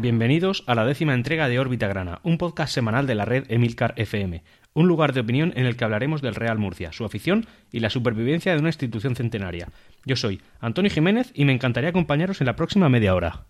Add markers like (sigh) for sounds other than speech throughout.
Bienvenidos a la décima entrega de Órbita Grana, un podcast semanal de la red Emilcar FM, un lugar de opinión en el que hablaremos del Real Murcia, su afición y la supervivencia de una institución centenaria. Yo soy Antonio Jiménez y me encantaría acompañaros en la próxima media hora.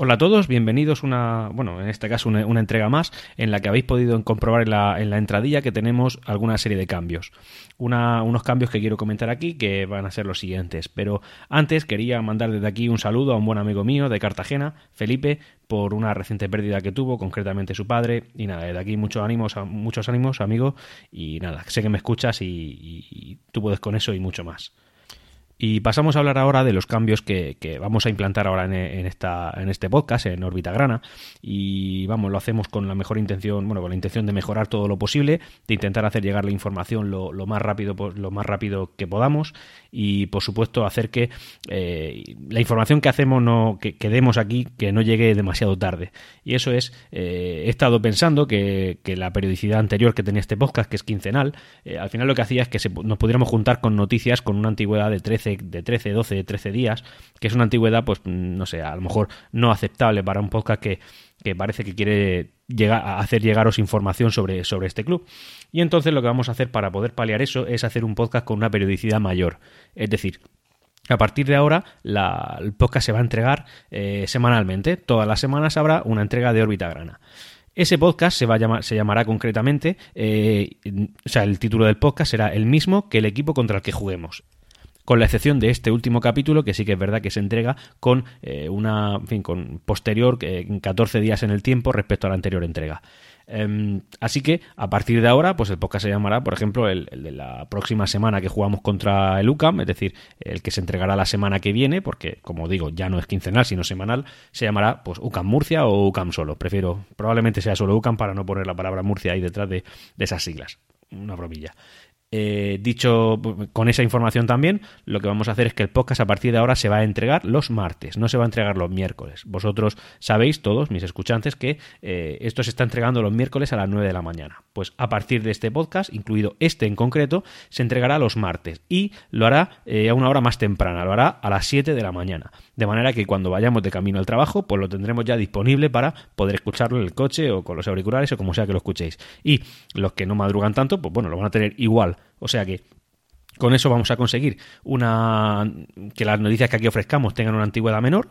Hola a todos, bienvenidos una, bueno, en este caso una, entrega más en la que habéis podido comprobar en la, en la entradilla que tenemos alguna serie de cambios. unos cambios que quiero comentar aquí que van a ser los siguientes, pero antes quería mandar desde aquí un saludo a un buen amigo mío de Cartagena, Felipe, por una reciente pérdida que tuvo, concretamente su padre, y nada, desde aquí muchos ánimos, muchos ánimos, amigo, y nada, sé que me escuchas y, y tú puedes con eso y mucho más. Y pasamos a hablar ahora de los cambios que, vamos a implantar ahora en, esta, en este podcast, en órbita grana. Y vamos, lo hacemos con la mejor intención, bueno, con la intención de mejorar todo lo posible, de intentar hacer llegar la información lo, más rápido, lo más rápido que podamos y por supuesto hacer que eh, la información que hacemos no, que, demos aquí, que no llegue demasiado tarde. Y eso es, eh, he estado pensando que, la periodicidad anterior que tenía este podcast, que es quincenal, eh, al final lo que hacía es que nos pudiéramos juntar con noticias con una antigüedad de 13 de 13, 12, 13 días, que es una antigüedad, pues no sé, a lo mejor no aceptable para un podcast que, parece que quiere llegar a hacer llegaros información sobre, sobre este club. Y entonces lo que vamos a hacer para poder paliar eso es hacer un podcast con una periodicidad mayor. Es decir, a partir de ahora, el podcast se va a entregar eh, semanalmente. Todas las semanas habrá una entrega de órbita grana. Ese podcast se, va a llamar, se llamará concretamente, eh, o sea, el título del podcast será el mismo que el equipo contra el que juguemos con la excepción de este último capítulo, que sí que es verdad que se entrega con eh, una, fin, con posterior, en 14 días en el tiempo respecto a la anterior entrega. Em, así que a partir de ahora, pues el podcast se llamará, por ejemplo, el, de la próxima semana que jugamos contra el UCAM, es decir, el que se entregará la semana que viene, porque como digo, ya no es quincenal, sino semanal, se llamará pues UCAM Murcia o UCAM solo. Prefiero, probablemente sea solo UCAM para no poner la palabra Murcia ahí detrás de, de esas siglas. Una bromilla. Eh, dicho con esa información también, lo que vamos a hacer es que el podcast a partir de ahora se va a entregar los martes, no se va a entregar los miércoles. Vosotros sabéis, todos mis escuchantes, que eh, esto se está entregando los miércoles a las 9 de la mañana. Pues a partir de este podcast, incluido este en concreto, se entregará los martes y lo hará eh, a una hora más temprana, lo hará a las 7 de la mañana. De manera que cuando vayamos de camino al trabajo, pues lo tendremos ya disponible para poder escucharlo en el coche o con los auriculares o como sea que lo escuchéis. Y los que no madrugan tanto, pues bueno, lo van a tener igual o sea que con eso vamos a conseguir una que las noticias que aquí ofrezcamos tengan una antigüedad menor,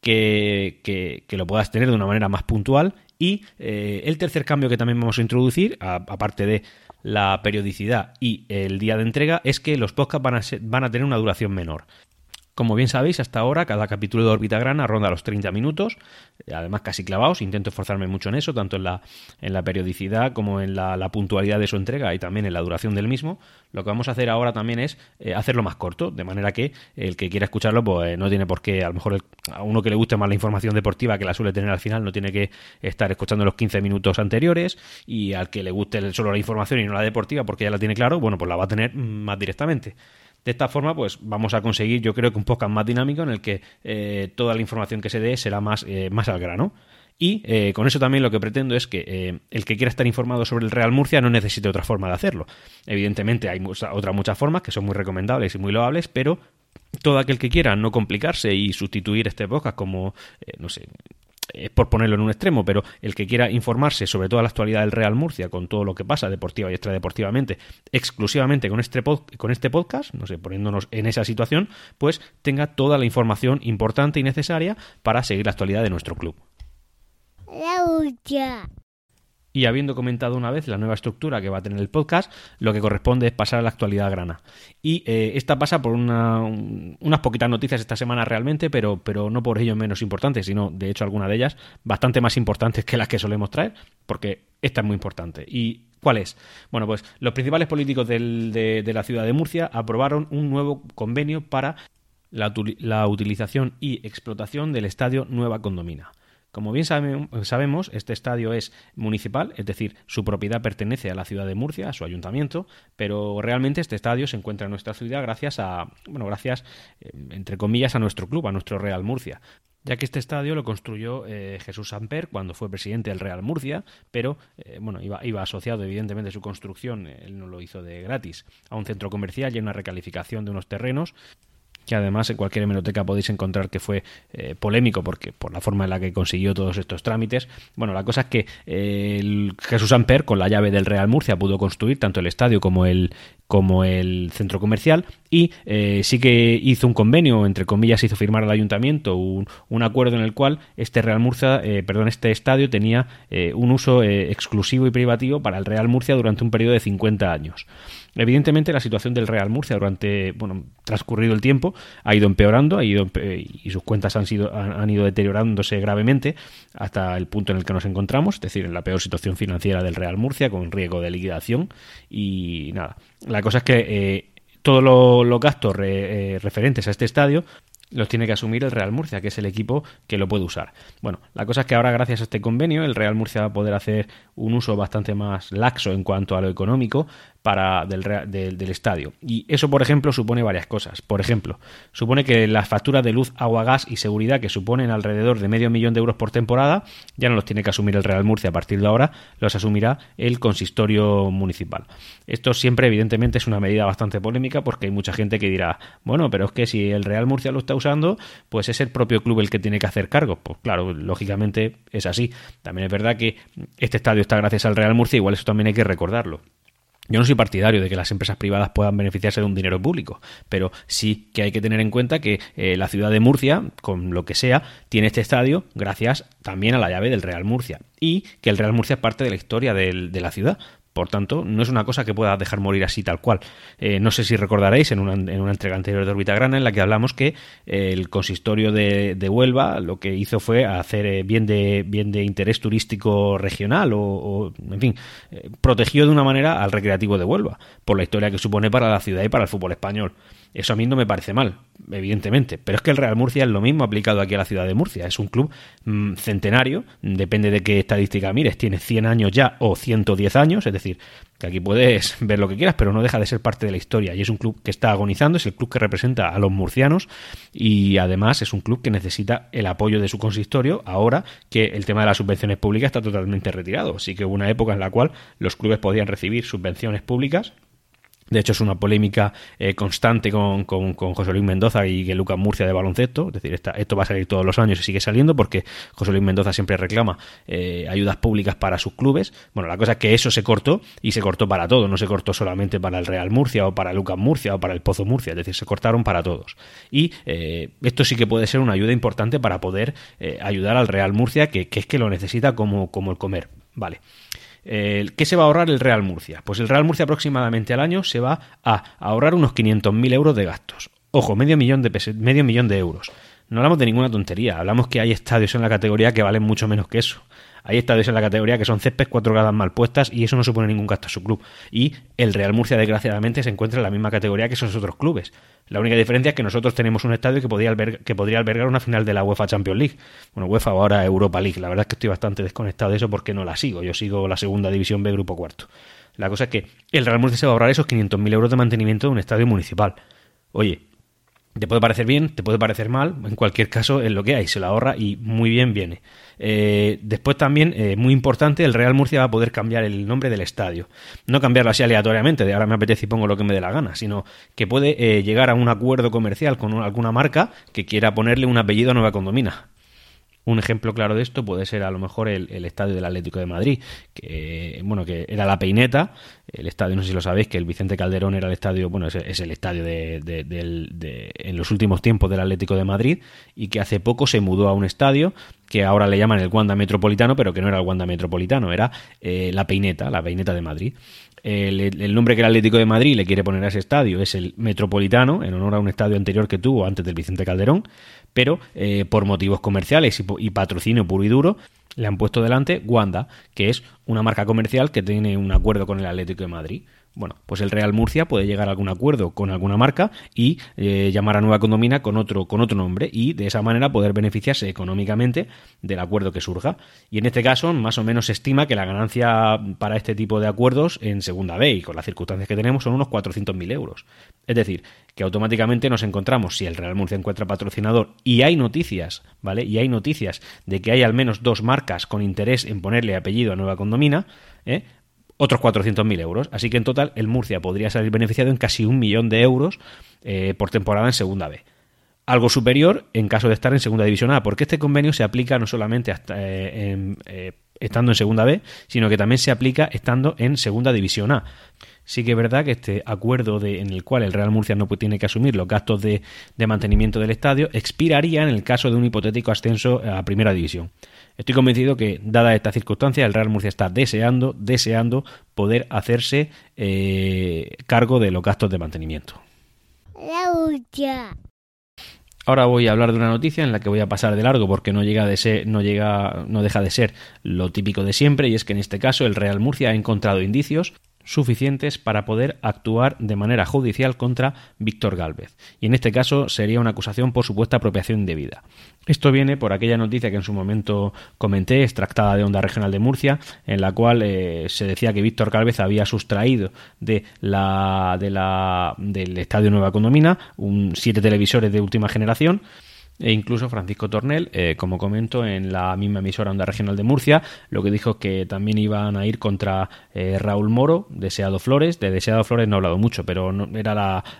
que, que, lo puedas tener de una manera más puntual. Y eh, el tercer cambio que también vamos a introducir, aparte de la periodicidad y el día de entrega, es que los podcasts van a, van a tener una duración menor. Como bien sabéis, hasta ahora cada capítulo de Orbita Grana ronda los 30 minutos, además casi clavados, intento esforzarme mucho en eso, tanto en la, en la periodicidad como en la, puntualidad de su entrega y también en la duración del mismo. Lo que vamos a hacer ahora también es eh, hacerlo más corto, de manera que el que quiera escucharlo pues eh, no tiene por qué, a lo mejor a uno que le guste más la información deportiva que la suele tener al final, no tiene que estar escuchando los 15 minutos anteriores y al que le guste solo la información y no la deportiva porque ya la tiene claro, bueno, pues la va a tener más directamente. De esta forma, pues vamos a conseguir, yo creo que un podcast más dinámico en el que eh, toda la información que se dé será más, eh, más al grano. Y eh, con eso también lo que pretendo es que el que quiera estar informado sobre el Real Murcia no necesite otra forma de hacerlo. Evidentemente hay otras muchas formas que son muy recomendables y muy loables, pero todo aquel que quiera no complicarse y sustituir este podcast como, no sé, es por ponerlo en un extremo, pero el que quiera informarse sobre toda la actualidad del Real Murcia, con todo lo que pasa deportiva y extradeportivamente, exclusivamente con este, con este podcast, no sé, poniéndonos en esa situación, pues tenga toda la información importante y necesaria para seguir la actualidad de nuestro club. Y habiendo comentado una vez la nueva estructura que va a tener el podcast, lo que corresponde es pasar a la actualidad grana. Y eh, esta pasa por unas poquitas noticias esta semana realmente, pero, pero no por ello menos importantes, sino de hecho alguna de ellas bastante más importantes que las que solemos traer, porque esta es muy importante. ¿Y cuál es? Bueno, pues los principales políticos de, la ciudad de Murcia aprobaron un nuevo convenio para la utilización y explotación del estadio Nueva Condomina. Como bien sabemos, este estadio es municipal, es decir, su propiedad pertenece a la ciudad de Murcia, a su ayuntamiento, pero realmente este estadio se encuentra en nuestra ciudad gracias a, bueno, gracias, eh, entre comillas, a nuestro club, a nuestro Real Murcia ya que este estadio lo construyó eh, Jesús Samper cuando fue presidente del Real Murcia, pero eh, bueno, iba, iba, asociado evidentemente su construcción, él no lo hizo de gratis, a un centro comercial y a una recalificación de unos terrenos que además en cualquier hemeroteca podéis encontrar que fue eh, polémico porque por la forma en la que consiguió todos estos trámites. Bueno, la cosa es que el Jesús Amper con la llave del Real Murcia pudo construir tanto el estadio como el como el centro comercial y eh, sí que hizo un convenio, entre comillas, hizo firmar al ayuntamiento un, un acuerdo en el cual este Real Murcia, eh, perdón, este estadio tenía eh, un uso exclusivo y privativo para el Real Murcia durante un periodo de 50 años. Evidentemente la situación del Real Murcia durante, bueno, transcurrido el tiempo ha ido empeorando, ha ido y sus cuentas han sido han, ido deteriorándose gravemente hasta el punto en el que nos encontramos, es decir, en la peor situación financiera del Real Murcia con riesgo de liquidación y nada. La cosa es que eh, todos los gastos eh, referentes a este estadio los tiene que asumir el Real Murcia, que es el equipo que lo puede usar. Bueno, la cosa es que ahora gracias a este convenio el Real Murcia va a poder hacer un uso bastante más laxo en cuanto a lo económico para del, del, estadio. Y eso, por ejemplo, supone varias cosas. Por ejemplo, supone que las facturas de luz, agua, gas y seguridad que suponen alrededor de medio millón de euros por temporada, ya no los tiene que asumir el Real Murcia a partir de ahora, los asumirá el consistorio municipal. Esto siempre, evidentemente, es una medida bastante polémica porque hay mucha gente que dirá, bueno, pero es que si el Real Murcia lo está usando, pues es el propio club el que tiene que hacer cargo. Pues claro, lógicamente es así. También es verdad que este estadio está gracias al Real Murcia, igual eso también hay que recordarlo. Yo no soy partidario de que las empresas privadas puedan beneficiarse de un dinero público, pero sí que hay que tener en cuenta que eh, la ciudad de Murcia, con lo que sea, tiene este estadio gracias también a la llave del Real Murcia y que el Real Murcia es parte de la historia de la ciudad. Por tanto, no es una cosa que pueda dejar morir así tal cual. Eh, no sé si recordaréis en una, en una, entrega anterior de Orbita Grana en la que hablamos que eh, el consistorio de, Huelva lo que hizo fue hacer eh, bien, de, bien de interés turístico regional o, en fin, protegió de una manera al recreativo de Huelva por la historia que supone para la ciudad y para el fútbol español. Eso a mí no me parece mal, evidentemente. Pero es que el Real Murcia es lo mismo aplicado aquí a la ciudad de Murcia. Es un club mm, centenario, depende de qué estadística mires, tiene 100 años ya o 110 años, es decir, que aquí puedes (laughs) ver lo que quieras, pero no deja de ser parte de la historia. Y es un club que está agonizando, es el club que representa a los murcianos y además es un club que necesita el apoyo de su consistorio ahora que el tema de las subvenciones públicas está totalmente retirado. Así que hubo una época en la cual los clubes podían recibir subvenciones públicas de hecho, es una polémica eh, constante con, con, José Luis Mendoza y que Lucas Murcia de baloncesto. Es decir, esto va a salir todos los años y sigue saliendo porque José Luis Mendoza siempre reclama eh, ayudas públicas para sus clubes. Bueno, la cosa es que eso se cortó y se cortó para todo. No se cortó solamente para el Real Murcia o para Lucas Murcia o para el Pozo Murcia. Es decir, se cortaron para todos. Y eh, esto sí que puede ser una ayuda importante para poder ayudar al Real Murcia, que, que, es que lo necesita como, como el comer. Vale. ¿Qué se va a ahorrar el Real Murcia? Pues el Real Murcia aproximadamente al año se va a ahorrar unos 500.000 euros de gastos. Ojo, medio millón de, medio millón de euros. No hablamos de ninguna tontería, hablamos que hay estadios en la categoría que valen mucho menos que eso. Hay estadios en la categoría que son céspedes cuatro gradas mal puestas y eso no supone ningún gasto a su club. Y el Real Murcia, desgraciadamente, se encuentra en la misma categoría que esos otros clubes. La única diferencia es que nosotros tenemos un estadio que podría, albergar, una final de la UEFA Champions League. Bueno, UEFA o ahora Europa League. La verdad es que estoy bastante desconectado de eso porque no la sigo. Yo sigo la segunda división B, grupo cuarto. La cosa es que el Real Murcia se va a ahorrar esos 500.000 euros de mantenimiento de un estadio municipal. Oye, te puede parecer bien, te puede parecer mal, en cualquier caso es lo que hay, se lo ahorra y muy bien viene. Eh, después también, eh, muy importante, el Real Murcia va a poder cambiar el nombre del estadio. No cambiarlo así aleatoriamente, de ahora me apetece y pongo lo que me dé la gana, sino que puede eh, llegar a un acuerdo comercial con alguna marca que quiera ponerle un apellido a Nueva Condomina. Un ejemplo claro de esto puede ser a lo mejor el, estadio del Atlético de Madrid, que bueno, que era la peineta, el estadio, no sé si lo sabéis, que el Vicente Calderón era el estadio, bueno, es, el estadio de, en los últimos tiempos del Atlético de Madrid y que hace poco se mudó a un estadio que ahora le llaman el Wanda Metropolitano, pero que no era el Wanda Metropolitano, era eh, la peineta, la peineta de Madrid. El, nombre que el Atlético de Madrid le quiere poner a ese estadio es el Metropolitano, en honor a un estadio anterior que tuvo antes del Vicente Calderón pero eh, por motivos comerciales y, patrocinio puro y duro le han puesto delante Wanda, que es una marca comercial que tiene un acuerdo con el Atlético de Madrid. Bueno, pues el Real Murcia puede llegar a algún acuerdo con alguna marca y eh, llamar a Nueva Condomina con otro, con otro nombre y de esa manera poder beneficiarse económicamente del acuerdo que surja. Y en este caso, más o menos se estima que la ganancia para este tipo de acuerdos en segunda B y con las circunstancias que tenemos son unos 400.000 euros. Es decir, que automáticamente nos encontramos, si el Real Murcia encuentra patrocinador y hay noticias, ¿vale? Y hay noticias de que hay al menos dos marcas con interés en ponerle apellido a Nueva Condomina, ¿eh? Otros 400.000 euros. Así que en total el Murcia podría salir beneficiado en casi un millón de euros eh, por temporada en segunda B. algo superior en caso de estar en Segunda División A, porque este convenio se aplica no solamente hasta, eh, eh, estando en Segunda B, sino que también se aplica estando en Segunda División A. Sí que es verdad que este acuerdo de, en el cual el Real Murcia no tiene que asumir los gastos de, de mantenimiento del estadio expiraría en el caso de un hipotético ascenso a Primera División. Estoy convencido que, dada esta circunstancia, el Real Murcia está deseando, deseando poder hacerse eh, cargo de los gastos de mantenimiento. Ahora voy a hablar de una noticia en la que voy a pasar de largo porque no llega de ser, no llega, no deja de ser lo típico de siempre y es que en este caso el Real Murcia ha encontrado indicios suficientes para poder actuar de manera judicial contra Víctor Gálvez. Y en este caso sería una acusación por supuesta apropiación indebida. Esto viene por aquella noticia que en su momento comenté, extractada de Onda Regional de Murcia, en la cual eh, se decía que Víctor Gálvez había sustraído de la, de la, del Estadio Nueva Condomina un, siete televisores de última generación e incluso Francisco Tornel, eh, como comento, en la misma emisora Onda Regional de Murcia, lo que dijo que también iban a ir contra eh, Raúl Moro, Deseado Flores. De Deseado Flores no he hablado mucho, pero no, era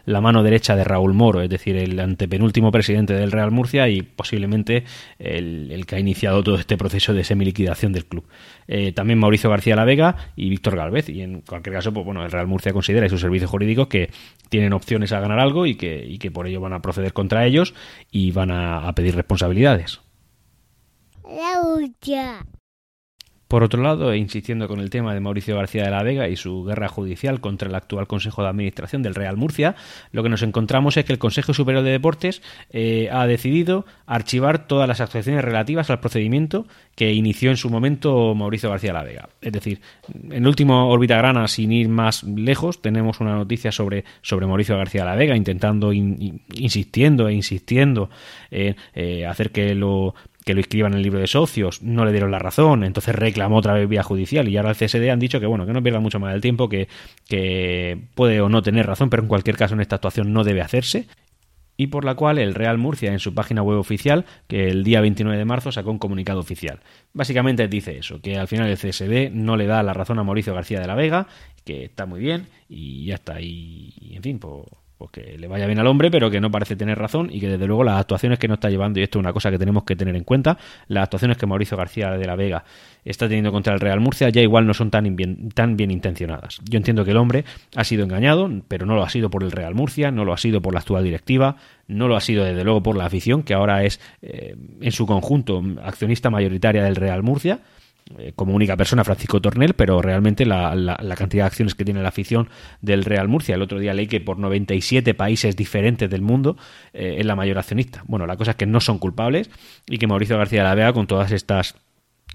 la, mano derecha de Raúl Moro, es decir, el antepenúltimo presidente del Real Murcia y posiblemente el, el que ha iniciado todo este proceso de semiliquidación del club. Eh, también Mauricio García La Vega y Víctor Galvez. Y en cualquier caso, pues bueno, el Real Murcia considera y sus servicios jurídicos que tienen opciones a ganar algo y que, y que por ello van a proceder contra ellos y van a, a pedir responsabilidades. Por otro lado, insistiendo con el tema de Mauricio García de la Vega y su guerra judicial contra el actual Consejo de Administración del Real Murcia, lo que nos encontramos es que el Consejo Superior de Deportes eh, ha decidido archivar todas las actuaciones relativas al procedimiento que inició en su momento Mauricio García de la Vega. Es decir, en último órbita grana, sin ir más lejos, tenemos una noticia sobre, sobre Mauricio García de la Vega, intentando, insistiendo e insistiendo en eh, hacer que lo que lo inscriban en el libro de socios, no le dieron la razón, entonces reclamó otra vez vía judicial y ahora el CSD han dicho que bueno, que no pierda mucho más el tiempo, que, que puede o no tener razón, pero en cualquier caso en esta actuación no debe hacerse y por la cual el Real Murcia en su página web oficial, que el día 29 de marzo sacó un comunicado oficial. Básicamente dice eso, que al final el CSD no le da la razón a Mauricio García de la Vega, que está muy bien y ya está. Y, en fin, pues pues que le vaya bien al hombre, pero que no parece tener razón y que desde luego las actuaciones que no está llevando, y esto es una cosa que tenemos que tener en cuenta, las actuaciones que Mauricio García de la Vega está teniendo contra el Real Murcia ya igual no son tan bien, tan bien intencionadas. Yo entiendo que el hombre ha sido engañado, pero no lo ha sido por el Real Murcia, no lo ha sido por la actual directiva, no lo ha sido desde luego por la afición, que ahora es eh, en su conjunto accionista mayoritaria del Real Murcia como única persona Francisco Tornel, pero realmente la, cantidad de acciones que tiene la afición del Real Murcia. El otro día leí que por 97 países diferentes del mundo eh, es la mayor accionista. Bueno, la cosa es que no son culpables y que Mauricio García de la Vega, con todas estas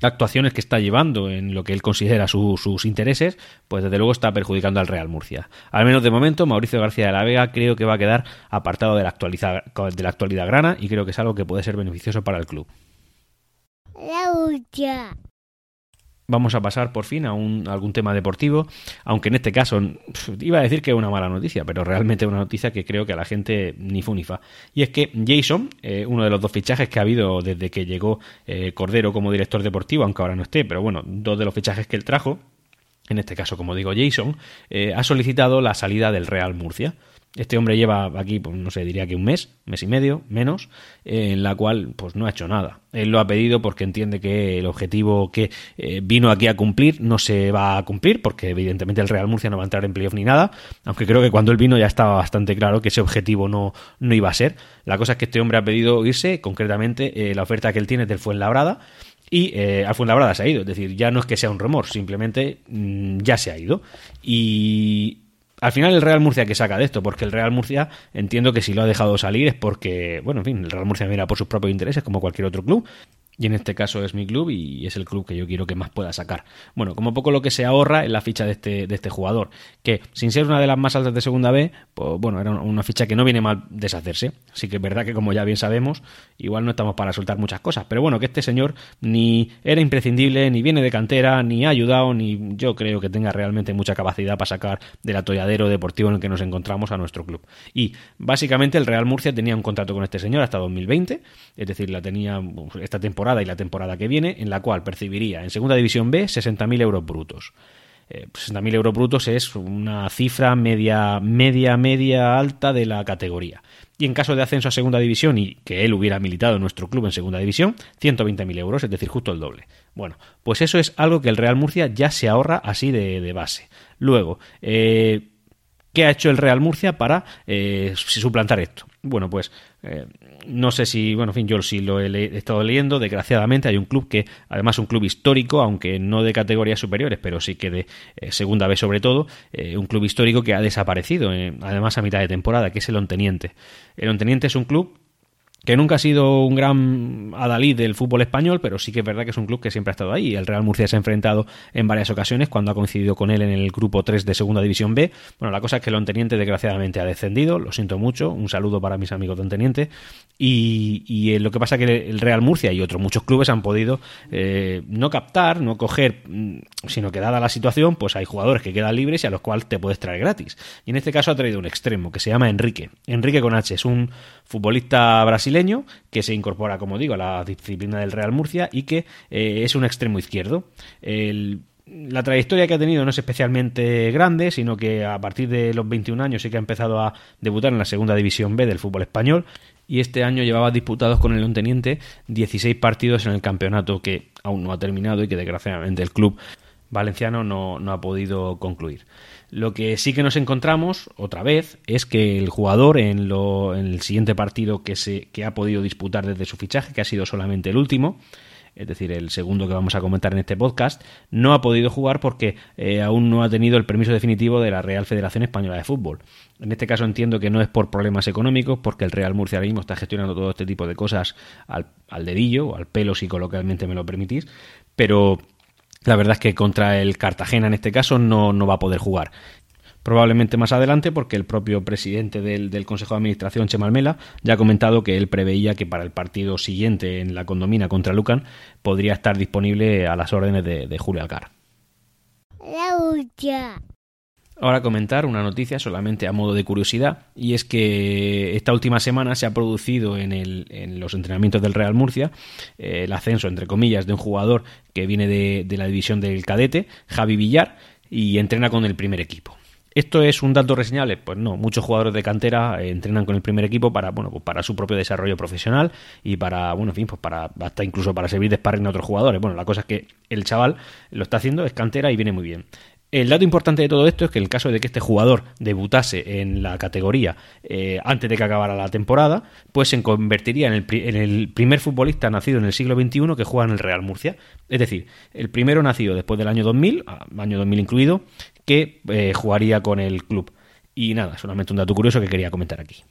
actuaciones que está llevando en lo que él considera sus intereses, pues desde luego está perjudicando al Real Murcia. Al menos de momento, Mauricio García de la Vega creo que va a quedar apartado de la, actualidad, de la actualidad grana y creo que es algo que puede ser beneficioso para el club. La vamos a pasar por fin a, un, algún tema deportivo, aunque en este caso iba a decir que es una mala noticia, pero realmente es una noticia que creo que a la gente ni fu ni fa. Y es que Jason, eh, uno de los dos fichajes que ha habido desde que llegó eh, Cordero como director deportivo, aunque ahora no esté, pero bueno, dos de los fichajes que él trajo, en este caso como digo Jason, eh, ha solicitado la salida del Real Murcia. Este hombre lleva aquí, pues no sé, diría que un mes, mes y medio, menos, en la cual pues no ha hecho nada. Él lo ha pedido porque entiende que el objetivo que eh, vino aquí a cumplir no se va a cumplir, porque evidentemente el Real Murcia no va a entrar en playoff ni nada, aunque creo que cuando él vino ya estaba bastante claro que ese objetivo no, no iba a ser. La cosa es que este hombre ha pedido irse, concretamente eh, la oferta que él tiene del Fuenlabrada, y eh, al Fuenlabrada se ha ido. Es decir, ya no es que sea un rumor, simplemente mm, ya se ha ido. Y al final el Real Murcia que saca de esto, porque el Real Murcia entiendo que si lo ha dejado salir es porque, bueno, en fin, el Real Murcia mira por sus propios intereses como cualquier otro club y en este caso es mi club y es el club que yo quiero que más pueda sacar. Bueno, como poco lo que se ahorra en la ficha de este, de este jugador, que sin ser una de las más altas de segunda B, pues bueno, era una ficha que no viene mal deshacerse. Así que es verdad que como ya bien sabemos, igual no estamos para soltar muchas cosas. Pero bueno, que este señor ni era imprescindible, ni viene de cantera, ni ha ayudado, ni yo creo que tenga realmente mucha capacidad para sacar del atolladero deportivo en el que nos encontramos a nuestro club. Y básicamente el Real Murcia tenía un contrato con este señor hasta 2020, es decir, la tenía esta temporada y la temporada que viene, en la cual percibiría en Segunda División B 60.000 euros brutos. Eh, 60.000 euros brutos es una cifra media, media, media alta de la categoría. Y en caso de ascenso a segunda división y que él hubiera militado en nuestro club en segunda división, 120.000 euros, es decir, justo el doble. Bueno, pues eso es algo que el Real Murcia ya se ahorra así de, base. Luego, eh, ¿qué ha hecho el Real Murcia para eh, suplantar esto? Bueno, pues eh, no sé si, bueno, en fin, yo sí lo he, estado leyendo. Desgraciadamente hay un club que, además, un club histórico, aunque no de categorías superiores, pero sí que de eh, segunda vez sobre todo, eh, un club histórico que ha desaparecido, además a mitad de temporada, que es el Onteniente. El Onteniente es un club que nunca ha sido un gran adalid del fútbol español, pero sí que es verdad que es un club que siempre ha estado ahí. El Real Murcia se ha enfrentado en varias ocasiones cuando ha coincidido con él en el grupo 3 de Segunda División B. Bueno, la cosa es que el Onteniente desgraciadamente ha descendido, lo siento mucho, un saludo para mis amigos de Onteniente. Y, y lo que pasa es que el Real Murcia y otros muchos clubes han podido eh, no captar, no coger, mm, sino que dada la situación, pues hay jugadores que quedan libres y a los cuales te puedes traer gratis. Y en este caso ha traído un extremo que se llama Enrique. Enrique con H es un futbolista brasileño que se incorpora, como digo, a la disciplina del Real Murcia y que eh, es un extremo izquierdo. la trayectoria que ha tenido no es especialmente grande, sino que a partir de los 21 años sí que ha empezado a debutar en la segunda división B del fútbol español y este año llevaba disputados con el Lonteniente 16 partidos en el campeonato que aún no ha terminado y que desgraciadamente el club valenciano no, ha podido concluir. Lo que sí que nos encontramos otra vez es que el jugador en, lo, en el siguiente partido que, se, que ha podido disputar desde su fichaje, que ha sido solamente el último, es decir, el segundo que vamos a comentar en este podcast, no ha podido jugar porque eh, aún no ha tenido el permiso definitivo de la Real Federación Española de Fútbol. En este caso entiendo que no es por problemas económicos, porque el Real Murcia ahora mismo está gestionando todo este tipo de cosas al, al dedillo o al pelo, si coloquialmente me lo permitís, pero la verdad es que contra el Cartagena en este caso no, no va a poder jugar probablemente más adelante porque el propio presidente del, Consejo de Administración, Chemalmela, ya ha comentado que él preveía que para el partido siguiente en la condomina contra Lucan podría estar disponible a las órdenes de, Julio Alcar. Ahora comentar una noticia solamente a modo de curiosidad y es que esta última semana se ha producido en, el, en los entrenamientos del Real Murcia eh, el ascenso, entre comillas, de un jugador que viene de, de la división del cadete, Javi Villar, y entrena con el primer equipo. ¿Esto es un dato reseñable? Pues no, muchos jugadores de cantera eh, entrenan con el primer equipo para, bueno, pues para su propio desarrollo profesional y para, bueno, en fin, pues para hasta incluso para servir de sparring a otros jugadores. Bueno, la cosa es que el chaval lo está haciendo, es cantera y viene muy bien. El dato importante de todo esto es que en el caso de que este jugador debutase en la categoría eh, antes de que acabara la temporada, pues se convertiría en el, primer futbolista nacido en el siglo XXI que juega en el Real Murcia. Es decir, el primero nacido después del año 2000, año 2000 incluido, que eh, jugaría con el club. Y nada, solamente un dato curioso que quería comentar aquí.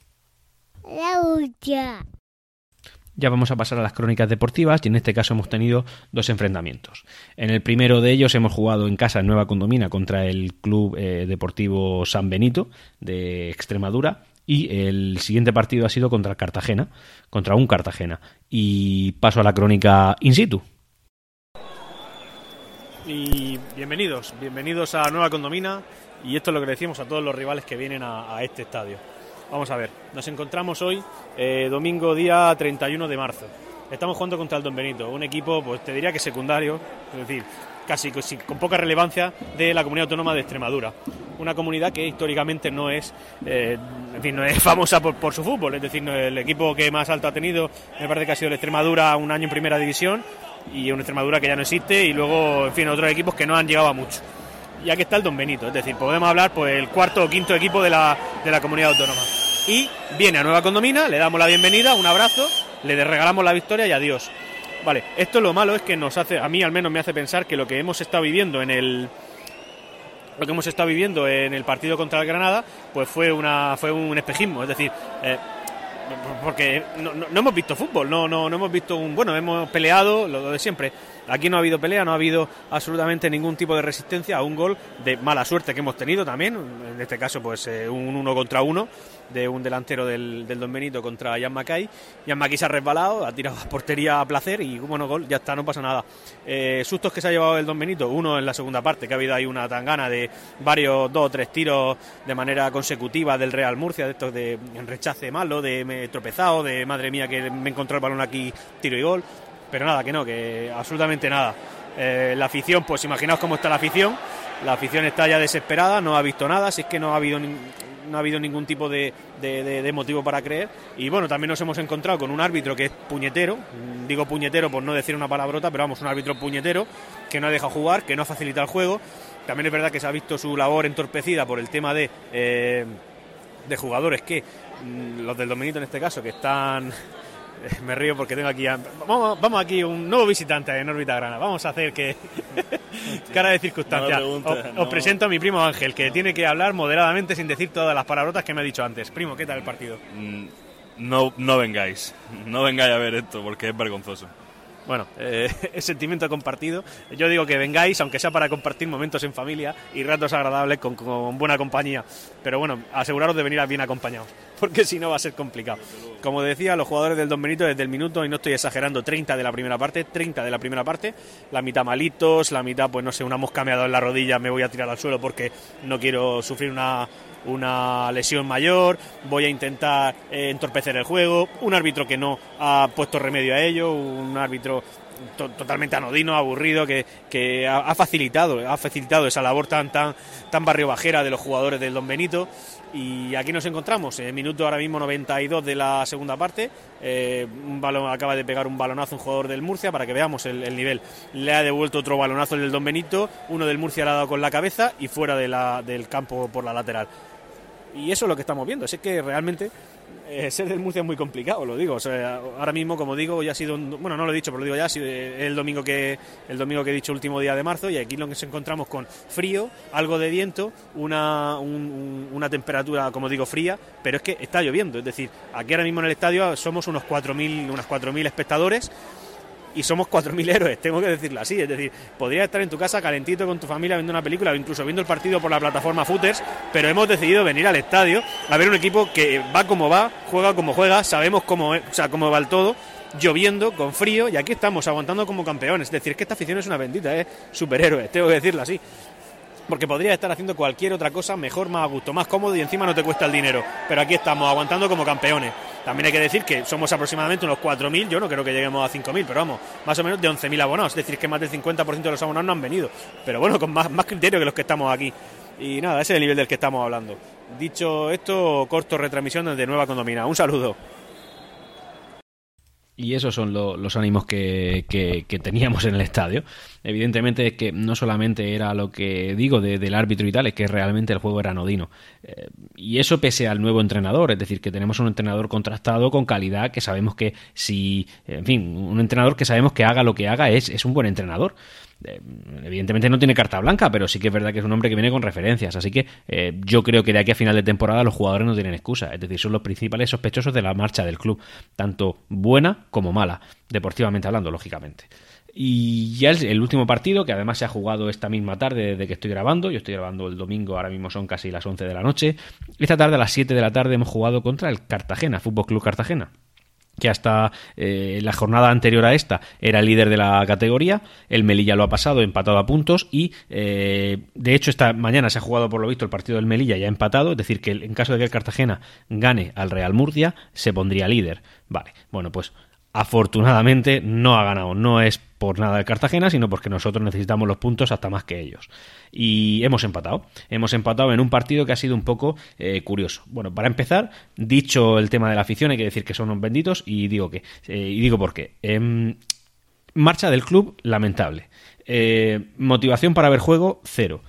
Ya vamos a pasar a las crónicas deportivas y en este caso hemos tenido dos enfrentamientos. En el primero de ellos hemos jugado en casa Nueva Condomina contra el Club eh, Deportivo San Benito de Extremadura y el siguiente partido ha sido contra Cartagena, contra un Cartagena. Y paso a la crónica in situ y bienvenidos, bienvenidos a Nueva Condomina y esto es lo que decimos a todos los rivales que vienen a, este estadio. Vamos a ver, nos encontramos hoy, eh, domingo día 31 de marzo. Estamos jugando contra el Don Benito, un equipo, pues te diría que secundario, es decir, casi con poca relevancia de la comunidad autónoma de Extremadura. Una comunidad que históricamente no es, eh, en fin, no es (laughs) famosa por, su fútbol, es decir, el equipo que más alto ha tenido me parece que ha sido el Extremadura un año en primera división y una Extremadura que ya no existe y luego, en fin, otros equipos que no han llegado a mucho. Y aquí está el Don Benito, es decir, podemos hablar pues el cuarto o quinto equipo de la, de la comunidad autónoma. Y viene a Nueva Condomina, le damos la bienvenida, un abrazo, le regalamos la victoria y adiós. Vale, esto lo malo es que nos hace, a mí al menos me hace pensar que lo que hemos estado viviendo en el lo que hemos estado viviendo en el partido contra el Granada, pues fue una fue un espejismo, es decir, eh, porque no, no, hemos visto fútbol, no, no, no hemos visto un. Bueno, hemos peleado lo, de siempre. Aquí no ha habido pelea, no ha habido absolutamente ningún tipo de resistencia a un gol de mala suerte que hemos tenido también. En este caso, pues eh, un uno contra uno de un delantero del, del Don Benito contra Jan Macay. Jan se ha resbalado, ha tirado a portería a placer y bueno, gol, ya está, no pasa nada. Eh, sustos que se ha llevado el Don Benito, uno en la segunda parte, que ha habido ahí una tangana de varios, dos o tres tiros de manera consecutiva del Real Murcia, de estos de rechace malo, de me tropezado, de madre mía que me encontró el balón aquí, tiro y gol. Pero nada, que no, que absolutamente nada. Eh, la afición, pues imaginaos cómo está la afición. La afición está ya desesperada, no ha visto nada, si es que no ha habido no ha habido ningún tipo de, motivo para creer. Y bueno, también nos hemos encontrado con un árbitro que es puñetero, digo puñetero por no decir una palabrota, pero vamos, un árbitro puñetero que no ha dejado jugar, que no ha facilitado el juego. También es verdad que se ha visto su labor entorpecida por el tema de, eh, de jugadores que, mm, los del Dominito en este caso, que están (laughs) me río porque tengo aquí. Vamos, vamos aquí, un nuevo visitante en órbita grana. Vamos a hacer que. (laughs) cara de circunstancia. os, presento a mi primo Ángel, que tiene que hablar moderadamente sin decir todas las palabrotas que me ha dicho antes. Primo, ¿qué tal el partido? Mm, no, no vengáis. No vengáis a ver esto porque es vergonzoso. Bueno, eh, (laughs) es sentimiento compartido. Yo digo que vengáis, aunque sea para compartir momentos en familia y ratos agradables con, con buena compañía. Pero bueno, aseguraros de venir bien acompañados, (laughs) porque si no va a ser complicado. Como decía, los jugadores del Don Benito desde el minuto, y no estoy exagerando, 30 de la primera parte, 30 de la primera parte, la mitad malitos, la mitad, pues no sé, una mosca me ha dado en la rodilla, me voy a tirar al suelo porque no quiero sufrir una, una lesión mayor, voy a intentar eh, entorpecer el juego, un árbitro que no ha puesto remedio a ello, un árbitro totalmente anodino, aburrido, que, ha, facilitado, ha facilitado esa labor tan, tan, tan barrio bajera de los jugadores del Don Benito. Y aquí nos encontramos, en el minuto ahora mismo 92 de la segunda parte. Eh, un balón acaba de pegar un balonazo un jugador del Murcia para que veamos el, nivel. Le ha devuelto otro balonazo el del Don Benito, uno del Murcia le ha dado con la cabeza y fuera del campo por la lateral. Y eso es lo que estamos viendo. Es que realmente eh, ser del Murcia es muy complicado, lo digo. O sea, ahora mismo, como digo, ya ha sido, bueno, no lo he dicho, pero lo digo ya, ha sido el domingo que el domingo que he dicho último día de marzo y aquí lo que nos encontramos con frío, algo de viento, una, una temperatura, como digo, fría, pero es que está lloviendo. Es decir, aquí ahora mismo en el estadio somos unos 4.000, unas 4.000 espectadores y somos 4.000 héroes, tengo que decirlo así. Es decir, podrías estar en tu casa calentito con tu familia viendo una película o incluso viendo el partido por la plataforma Footers, pero hemos decidido venir al estadio a ver un equipo que va como va, juega como juega, sabemos cómo, o sea, cómo va el todo lloviendo, con frío, y aquí estamos aguantando como campeones. Es decir, que esta afición es una bendita, ¿eh? Superhéroes, tengo que decirlo así porque podrías estar haciendo cualquier otra cosa mejor, más a gusto, más cómodo y encima no te cuesta el dinero. Pero aquí estamos aguantando como campeones. También hay que decir que somos aproximadamente unos 4.000, yo no creo que lleguemos a 5.000, pero vamos, más o menos de 11.000 abonados. Es decir, que más del 50% de los abonados no han venido. Pero bueno, con más, más criterio que los que estamos aquí. Y nada, ese es el nivel del que estamos hablando. Dicho esto, corto retransmisión desde Nueva Condomina. Un saludo. Y esos son los ánimos que, teníamos en el estadio. Evidentemente es que no solamente era lo que digo del árbitro y tal, es que realmente el juego era anodino. Eh, y eso pese al nuevo entrenador, es decir, que tenemos un entrenador contrastado con calidad, que sabemos que si, en fin, un entrenador que sabemos que haga lo que haga es, es un buen entrenador. Eh, evidentemente no tiene carta blanca, pero sí que es verdad que es un hombre que viene con referencias. Así que eh, yo creo que de aquí a final de temporada los jugadores no tienen excusa. Es decir, son los principales sospechosos de la marcha del club, tanto buena como mala, deportivamente hablando, lógicamente. Y ya el, el último partido, que además se ha jugado esta misma tarde de que estoy grabando, yo estoy grabando el domingo, ahora mismo son casi las 11 de la noche. Esta tarde a las 7 de la tarde hemos jugado contra el Cartagena, Fútbol Club Cartagena que hasta eh, la jornada anterior a esta era el líder de la categoría. El Melilla lo ha pasado, empatado a puntos y eh, de hecho esta mañana se ha jugado por lo visto el partido del Melilla ya empatado, es decir que en caso de que el Cartagena gane al Real Murcia se pondría líder. Vale, bueno pues afortunadamente no ha ganado. No es por nada de Cartagena, sino porque nosotros necesitamos los puntos hasta más que ellos. Y hemos empatado. Hemos empatado en un partido que ha sido un poco eh, curioso. Bueno, para empezar, dicho el tema de la afición, hay que decir que son unos benditos y digo que, eh, y digo por qué. Em, marcha del club, lamentable. Eh, motivación para ver juego, cero.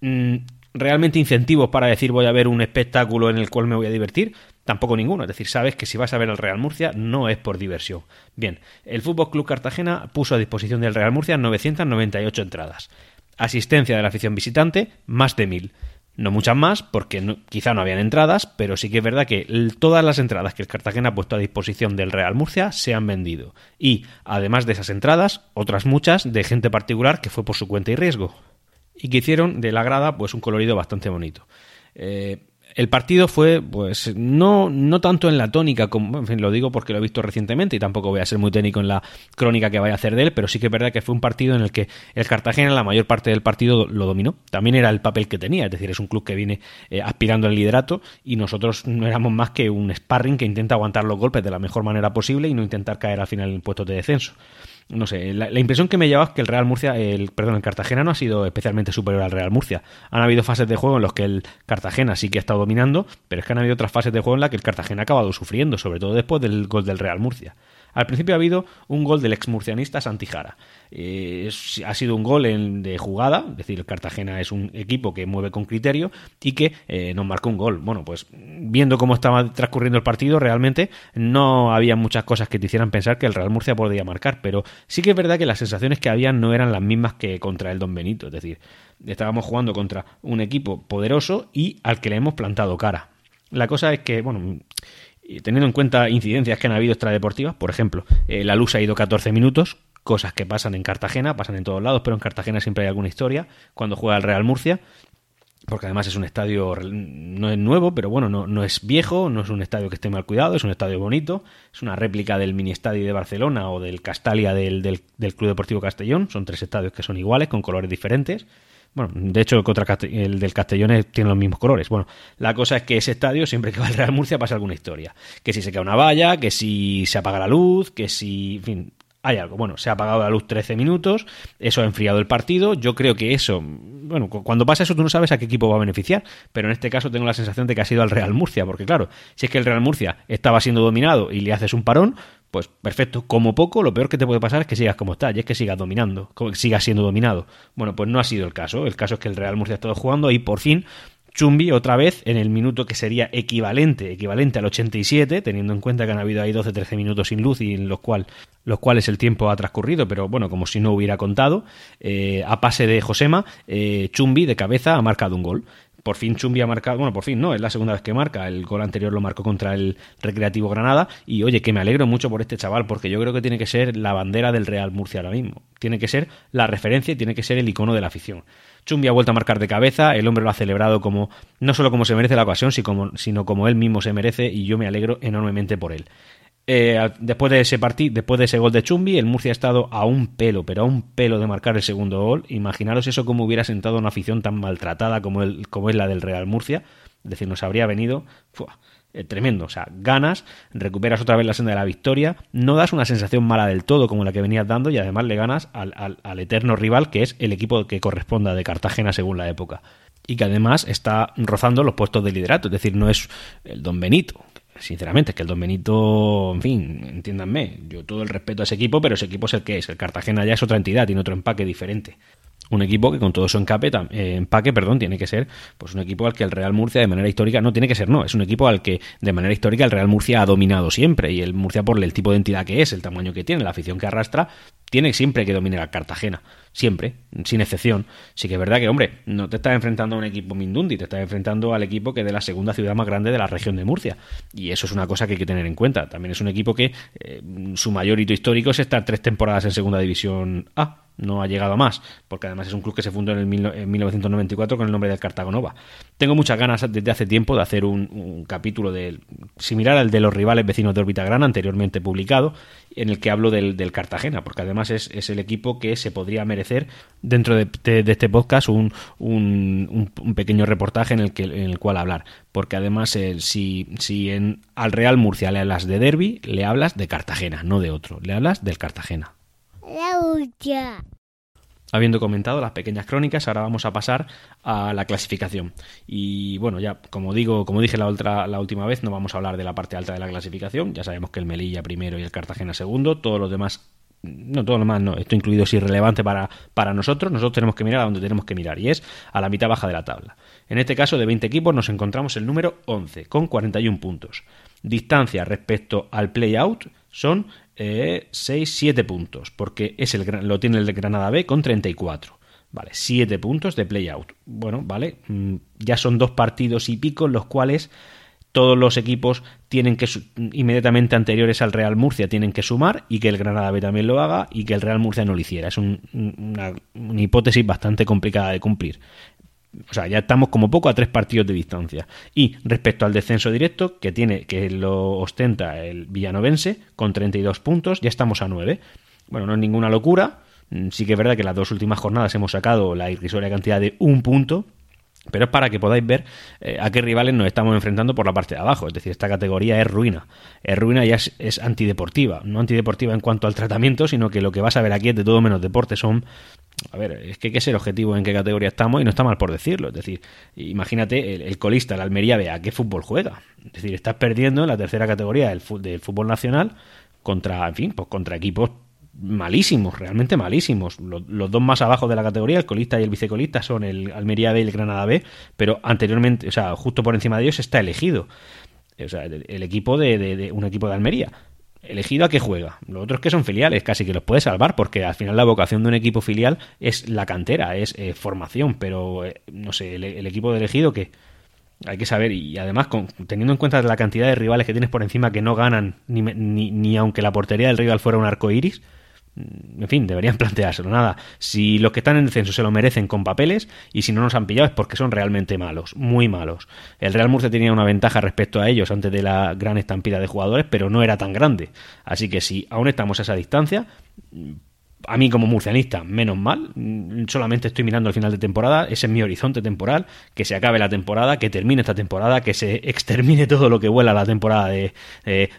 Mm, realmente incentivos para decir voy a ver un espectáculo en el cual me voy a divertir, tampoco ninguno. Es decir, sabes que si vas a ver al Real Murcia no es por diversión. Bien, el Fútbol Club Cartagena puso a disposición del Real Murcia 998 entradas. Asistencia de la afición visitante, más de mil. No muchas más, porque quizá no habían entradas, pero sí que es verdad que todas las entradas que el Cartagena ha puesto a disposición del Real Murcia se han vendido. Y, además de esas entradas, otras muchas de gente particular que fue por su cuenta y riesgo y que hicieron de la grada pues un colorido bastante bonito. Eh, el partido fue, pues, no, no tanto en la tónica, como, en fin, lo digo porque lo he visto recientemente y tampoco voy a ser muy técnico en la crónica que vaya a hacer de él, pero sí que es verdad que fue un partido en el que el Cartagena la mayor parte del partido lo dominó. También era el papel que tenía, es decir, es un club que viene eh, aspirando al liderato y nosotros no éramos más que un sparring que intenta aguantar los golpes de la mejor manera posible y no intentar caer al final en puestos de descenso. No sé, la, impresión que me lleva es que el Real Murcia, el, perdón, el Cartagena no ha sido especialmente superior al Real Murcia. Han habido fases de juego en los que el Cartagena sí que ha estado dominando, pero es que han habido otras fases de juego en las que el Cartagena ha acabado sufriendo, sobre todo después del gol del Real Murcia. Al principio ha habido un gol del ex murcianista Santijara. Eh, ha sido un gol de jugada, es decir, el Cartagena es un equipo que mueve con criterio y que eh, nos marcó un gol. Bueno, pues viendo cómo estaba transcurriendo el partido, realmente no había muchas cosas que te hicieran pensar que el Real Murcia podía marcar, pero sí que es verdad que las sensaciones que había no eran las mismas que contra el Don Benito, es decir, estábamos jugando contra un equipo poderoso y al que le hemos plantado cara. La cosa es que, bueno, teniendo en cuenta incidencias que han habido extradeportivas, por ejemplo, eh, la luz ha ido 14 minutos, cosas que pasan en Cartagena, pasan en todos lados, pero en Cartagena siempre hay alguna historia cuando juega el Real Murcia, porque además es un estadio, no es nuevo, pero bueno, no, no es viejo, no es un estadio que esté mal cuidado, es un estadio bonito, es una réplica del mini estadio de Barcelona o del Castalia del, del, del Club Deportivo Castellón, son tres estadios que son iguales, con colores diferentes, bueno, de hecho, el del Castellón tiene los mismos colores. Bueno, la cosa es que ese estadio, siempre que va al Real Murcia, pasa alguna historia. Que si se cae una valla, que si se apaga la luz, que si. En fin, hay algo. Bueno, se ha apagado la luz 13 minutos, eso ha enfriado el partido. Yo creo que eso, bueno, cuando pasa eso tú no sabes a qué equipo va a beneficiar, pero en este caso tengo la sensación de que ha sido al Real Murcia, porque claro, si es que el Real Murcia estaba siendo dominado y le haces un parón, pues perfecto, como poco, lo peor que te puede pasar es que sigas como estás, y es que sigas dominando, sigas siendo dominado. Bueno, pues no ha sido el caso. El caso es que el Real Murcia ha estado jugando y por fin Chumbi otra vez en el minuto que sería equivalente, equivalente al 87, teniendo en cuenta que han habido ahí 12-13 minutos sin luz y en los, cual, los cuales el tiempo ha transcurrido, pero bueno, como si no hubiera contado, eh, a pase de Josema, eh, Chumbi de cabeza ha marcado un gol por fin Chumbi ha marcado, bueno, por fin no, es la segunda vez que marca, el gol anterior lo marcó contra el Recreativo Granada y oye, que me alegro mucho por este chaval porque yo creo que tiene que ser la bandera del Real Murcia ahora mismo, tiene que ser la referencia y tiene que ser el icono de la afición. Chumbi ha vuelto a marcar de cabeza, el hombre lo ha celebrado como no solo como se merece la ocasión, sino como él mismo se merece y yo me alegro enormemente por él. Eh, después de ese partido, después de ese gol de Chumbi, el Murcia ha estado a un pelo, pero a un pelo de marcar el segundo gol. Imaginaros eso como hubiera sentado una afición tan maltratada como, el, como es la del Real Murcia. Es decir, nos habría venido eh, tremendo. O sea, ganas, recuperas otra vez la senda de la victoria, no das una sensación mala del todo como la que venías dando y además le ganas al, al eterno rival que es el equipo que corresponda de Cartagena según la época y que además está rozando los puestos de liderato, es decir, no es el Don Benito, sinceramente, es que el Don Benito, en fin, entiéndanme, yo todo el respeto a ese equipo, pero ese equipo es el que es. El Cartagena ya es otra entidad, tiene otro empaque diferente. Un equipo que con todo su encape, eh, empaque, perdón, tiene que ser pues un equipo al que el Real Murcia de manera histórica, no tiene que ser, no, es un equipo al que de manera histórica el Real Murcia ha dominado siempre y el Murcia por el tipo de entidad que es, el tamaño que tiene, la afición que arrastra, tiene siempre que dominar a Cartagena, siempre, sin excepción. Sí que es verdad que, hombre, no te estás enfrentando a un equipo Mindundi, te estás enfrentando al equipo que es de la segunda ciudad más grande de la región de Murcia. Y eso es una cosa que hay que tener en cuenta. También es un equipo que eh, su mayor hito histórico es estar tres temporadas en segunda división A no ha llegado a más, porque además es un club que se fundó en, el 1994 con el nombre del Cartagonova. Tengo muchas ganas desde hace tiempo de hacer un, capítulo de, similar al de los rivales vecinos de Orbita Grana, anteriormente publicado, en el que hablo del, Cartagena, porque además es, el equipo que se podría merecer dentro de, este podcast un, pequeño reportaje en el, que, en el cual hablar, porque además eh, si, si en, al Real Murcia le hablas de derby, le hablas de Cartagena, no de otro, le hablas del Cartagena. Habiendo comentado las pequeñas crónicas, ahora vamos a pasar a la clasificación. Y bueno, ya como digo, como dije la, otra, la última vez, no vamos a hablar de la parte alta de la clasificación. Ya sabemos que el Melilla primero y el Cartagena segundo. Todos los demás, no todo lo demás, no. Esto incluido es irrelevante para, para nosotros. Nosotros tenemos que mirar a donde tenemos que mirar y es a la mitad baja de la tabla. En este caso, de 20 equipos, nos encontramos el número 11 con 41 puntos. Distancia respecto al play-out son 6-7 puntos, porque es el, lo tiene el de Granada B con 34. Vale, 7 puntos de play-out. Bueno, vale, mm, ya son dos partidos y pico en los cuales todos los equipos tienen que inmediatamente anteriores al Real Murcia tienen que sumar y que el Granada B también lo haga y que el Real Murcia no lo hiciera. Es una, hipótesis bastante complicada de cumplir. O sea, ya estamos como poco a tres partidos de distancia. Y respecto al descenso directo, que tiene, que lo ostenta el villanovense, con 32 puntos, ya estamos a 9. Bueno, no es ninguna locura. Mm, sí que es verdad que las dos últimas jornadas hemos sacado la irrisoria cantidad de un punto. Pero es para que podáis ver eh, a qué rivales nos estamos enfrentando por la parte de abajo. Es decir, esta categoría es ruina. Es ruina y es, es, antideportiva. No antideportiva en cuanto al tratamiento, sino que lo que vas a ver aquí es de todo menos deporte. Son. A ver, es que hay que ser objetivo en qué categoría estamos y no está mal por decirlo. Es decir, imagínate el, colista, la Almería, vea a qué fútbol juega. Es decir, estás perdiendo en la tercera categoría del, del fútbol nacional contra, en fin, pues contra equipos malísimos, realmente malísimos. Los, dos más abajo de la categoría, el colista y el vicecolista, son el Almería B y el Granada B, pero anteriormente, o sea, justo por encima de ellos está elegido. O sea, el, equipo de, un equipo de Almería. Elegido a qué juega. Los otros que son filiales, casi que los puede salvar, porque al final la vocación de un equipo filial es la cantera, es eh, formación, pero eh, no sé, el, equipo de elegido que hay que saber, y además con, teniendo en cuenta la cantidad de rivales que tienes por encima que no ganan, ni, ni, ni aunque la portería del rival fuera un arco iris, en fin, deberían (laughs) planteárselo. Nada, si los que están en descenso se lo merecen con papeles y si no nos han pillado es porque son realmente malos, muy malos. El Real Murcia tenía una ventaja respecto a ellos antes de la gran estampida de jugadores, pero no era tan grande. Así que si aún estamos a esa distancia, a mí como murcianista, menos mal, mm, solamente estoy mirando el final de temporada, ese es mi horizonte temporal, que se acabe la temporada, que termine esta temporada, que se (laughs) extermine todo lo que vuela la temporada de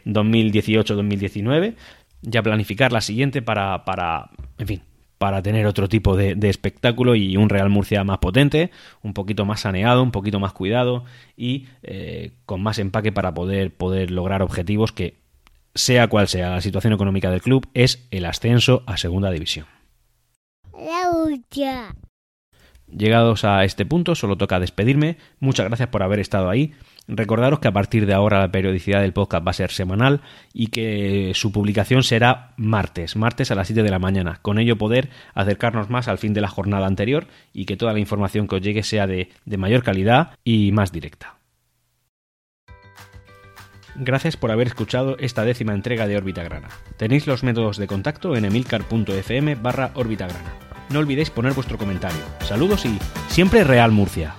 2018-2019 ya planificar la siguiente para, para en fin, para tener otro tipo de, espectáculo y un Real Murcia más potente, un poquito más saneado, un poquito más cuidado y eh, con más empaque para poder, poder lograr objetivos que, sea cual sea la situación económica del club, es el ascenso a segunda división. Llegados a este punto, solo toca despedirme. Muchas gracias por haber estado ahí. Recordaros que a partir de ahora la periodicidad del podcast va a ser semanal y que su publicación será martes, martes a las 7 de la mañana. Con ello poder acercarnos más al fin de la jornada anterior y que toda la información que os llegue sea de, mayor calidad y más directa. Gracias por haber escuchado esta décima entrega de Órbita Grana. Tenéis los métodos de contacto en emilcar.fm barra Órbita Grana. No olvidéis poner vuestro comentario. Saludos y siempre Real Murcia.